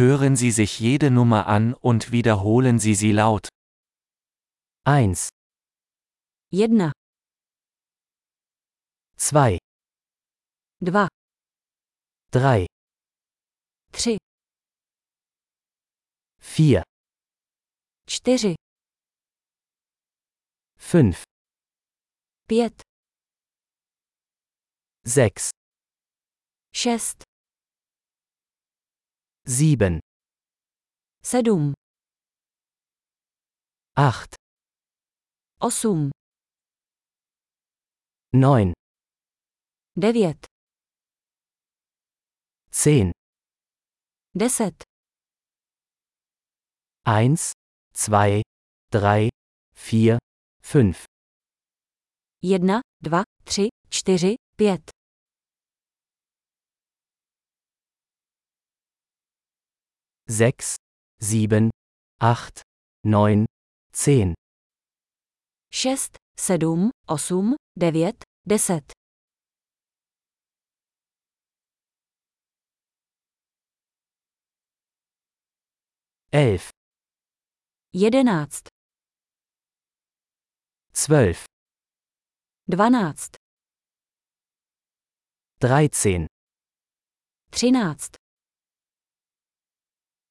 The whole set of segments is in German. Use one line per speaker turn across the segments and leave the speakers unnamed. Hören Sie sich jede Nummer an und wiederholen Sie sie laut.
1,
Jedna
2,
Dwa 3, 3, 4, 4,
5,
5,
6,
6,
Sieben.
Sedm.
Acht.
Osm.
Neun.
Devět.
Zehn.
Deset.
Eins, zwei, drei, vier, fünf.
Jedna, dva, tři, čtyři, pět.
6, 7, 8, 9, 10.
6, 7, 8, 9, 10.
Elf.
Jedenáct.
Zwölf. Dvanáct. Dreizehn. Třináct.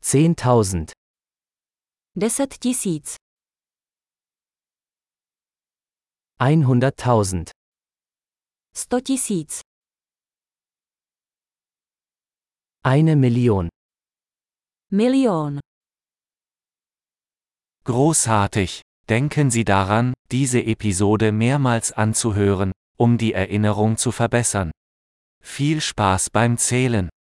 Zehntausend. Deset tisíc.
Einhunderttausend.
Sto tisíc.
Eine Million.
Million.
Großartig! Denken Sie daran, diese Episode mehrmals anzuhören, um die Erinnerung zu verbessern. Viel Spaß beim Zählen!